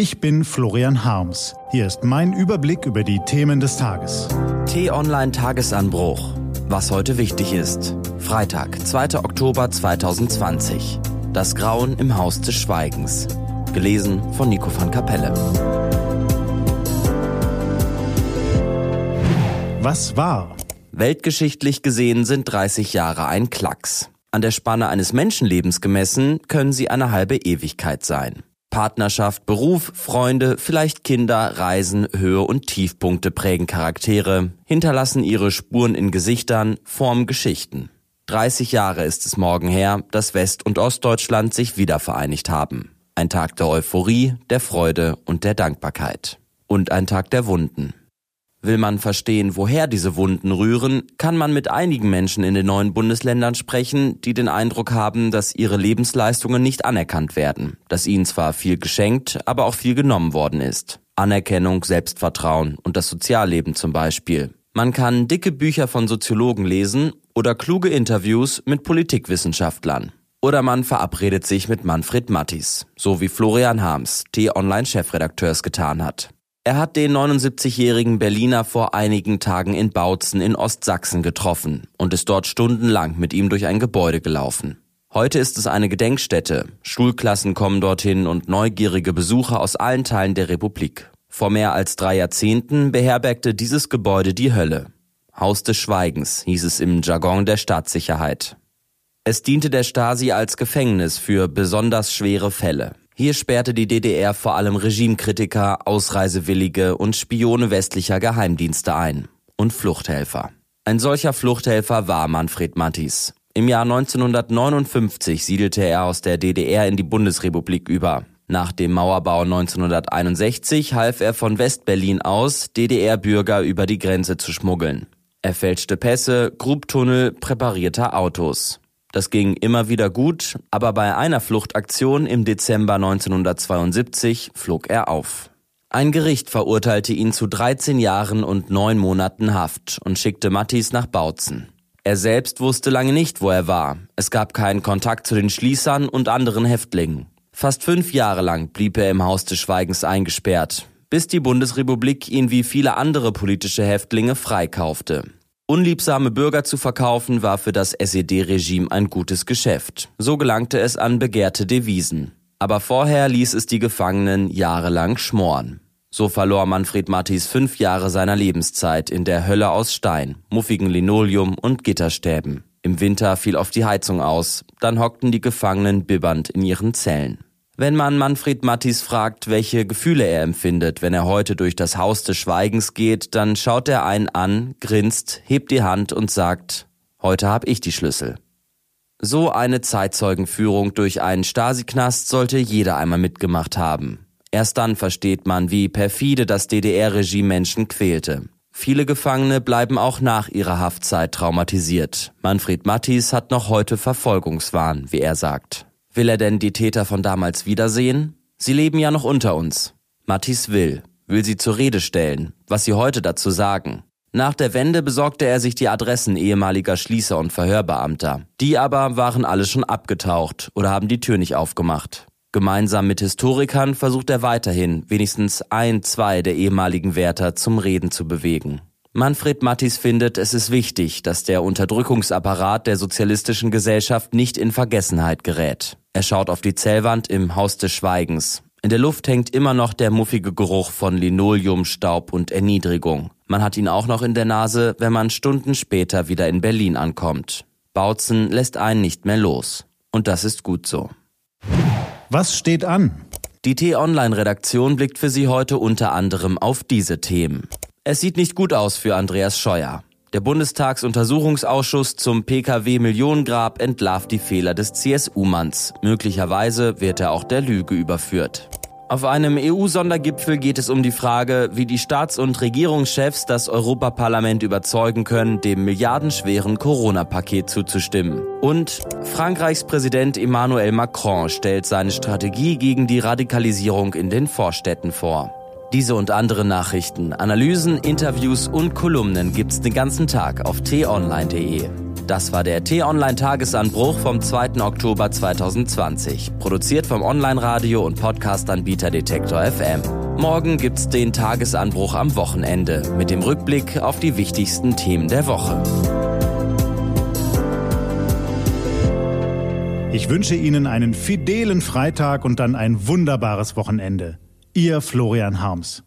Ich bin Florian Harms. Hier ist mein Überblick über die Themen des Tages. T-Online Tagesanbruch. Was heute wichtig ist. Freitag, 2. Oktober 2020. Das Grauen im Haus des Schweigens. Gelesen von Nico van Kapelle. Was war? Weltgeschichtlich gesehen sind 30 Jahre ein Klacks. An der Spanne eines Menschenlebens gemessen können sie eine halbe Ewigkeit sein. Partnerschaft, Beruf, Freunde, vielleicht Kinder, Reisen, Höhe und Tiefpunkte prägen Charaktere, hinterlassen ihre Spuren in Gesichtern, formen Geschichten. 30 Jahre ist es morgen her, dass West- und Ostdeutschland sich wieder vereinigt haben. Ein Tag der Euphorie, der Freude und der Dankbarkeit. Und ein Tag der Wunden. Will man verstehen, woher diese Wunden rühren, kann man mit einigen Menschen in den neuen Bundesländern sprechen, die den Eindruck haben, dass ihre Lebensleistungen nicht anerkannt werden, dass ihnen zwar viel geschenkt, aber auch viel genommen worden ist. Anerkennung, Selbstvertrauen und das Sozialleben zum Beispiel. Man kann dicke Bücher von Soziologen lesen oder kluge Interviews mit Politikwissenschaftlern. Oder man verabredet sich mit Manfred Mattis, so wie Florian Harms, T-Online-Chefredakteur es getan hat. Er hat den 79-jährigen Berliner vor einigen Tagen in Bautzen in Ostsachsen getroffen und ist dort stundenlang mit ihm durch ein Gebäude gelaufen. Heute ist es eine Gedenkstätte. Schulklassen kommen dorthin und neugierige Besucher aus allen Teilen der Republik. Vor mehr als drei Jahrzehnten beherbergte dieses Gebäude die Hölle. Haus des Schweigens hieß es im Jargon der Staatssicherheit. Es diente der Stasi als Gefängnis für besonders schwere Fälle. Hier sperrte die DDR vor allem Regimekritiker, Ausreisewillige und Spione westlicher Geheimdienste ein und Fluchthelfer. Ein solcher Fluchthelfer war Manfred Mattis. Im Jahr 1959 siedelte er aus der DDR in die Bundesrepublik über. Nach dem Mauerbau 1961 half er von Westberlin aus, DDR-Bürger über die Grenze zu schmuggeln. Er fälschte Pässe, grub Tunnel, präparierte Autos. Das ging immer wieder gut, aber bei einer Fluchtaktion im Dezember 1972 flog er auf. Ein Gericht verurteilte ihn zu 13 Jahren und 9 Monaten Haft und schickte Mattis nach Bautzen. Er selbst wusste lange nicht, wo er war. Es gab keinen Kontakt zu den Schließern und anderen Häftlingen. Fast fünf Jahre lang blieb er im Haus des Schweigens eingesperrt, bis die Bundesrepublik ihn wie viele andere politische Häftlinge freikaufte. Unliebsame Bürger zu verkaufen war für das SED-Regime ein gutes Geschäft. So gelangte es an begehrte Devisen. Aber vorher ließ es die Gefangenen jahrelang schmoren. So verlor Manfred Mattis fünf Jahre seiner Lebenszeit in der Hölle aus Stein, muffigen Linoleum und Gitterstäben. Im Winter fiel oft die Heizung aus, dann hockten die Gefangenen bibbernd in ihren Zellen. Wenn man Manfred Mattis fragt, welche Gefühle er empfindet, wenn er heute durch das Haus des Schweigens geht, dann schaut er einen an, grinst, hebt die Hand und sagt, heute hab ich die Schlüssel. So eine Zeitzeugenführung durch einen Stasi-Knast sollte jeder einmal mitgemacht haben. Erst dann versteht man, wie perfide das DDR-Regime Menschen quälte. Viele Gefangene bleiben auch nach ihrer Haftzeit traumatisiert. Manfred Mattis hat noch heute Verfolgungswahn, wie er sagt. Will er denn die Täter von damals wiedersehen? Sie leben ja noch unter uns. Mattis will, will sie zur Rede stellen, was sie heute dazu sagen. Nach der Wende besorgte er sich die Adressen ehemaliger Schließer und Verhörbeamter. Die aber waren alle schon abgetaucht oder haben die Tür nicht aufgemacht. Gemeinsam mit Historikern versucht er weiterhin, wenigstens ein, zwei der ehemaligen Wärter zum Reden zu bewegen. Manfred Mattis findet, es ist wichtig, dass der Unterdrückungsapparat der sozialistischen Gesellschaft nicht in Vergessenheit gerät. Er schaut auf die Zellwand im Haus des Schweigens. In der Luft hängt immer noch der muffige Geruch von Linoleum, Staub und Erniedrigung. Man hat ihn auch noch in der Nase, wenn man Stunden später wieder in Berlin ankommt. Bautzen lässt einen nicht mehr los. Und das ist gut so. Was steht an? Die T-Online-Redaktion blickt für Sie heute unter anderem auf diese Themen. Es sieht nicht gut aus für Andreas Scheuer. Der Bundestagsuntersuchungsausschuss zum Pkw-Millionengrab entlarvt die Fehler des CSU-Manns. Möglicherweise wird er auch der Lüge überführt. Auf einem EU-Sondergipfel geht es um die Frage, wie die Staats- und Regierungschefs das Europaparlament überzeugen können, dem milliardenschweren Corona-Paket zuzustimmen. Und Frankreichs Präsident Emmanuel Macron stellt seine Strategie gegen die Radikalisierung in den Vorstädten vor. Diese und andere Nachrichten, Analysen, Interviews und Kolumnen gibt's den ganzen Tag auf t-online.de. Das war der T-Online-Tagesanbruch vom 2. Oktober 2020. Produziert vom Online-Radio- und Podcast-Anbieter Detektor FM. Morgen gibt's den Tagesanbruch am Wochenende mit dem Rückblick auf die wichtigsten Themen der Woche. Ich wünsche Ihnen einen fidelen Freitag und dann ein wunderbares Wochenende. Ihr Florian Harms.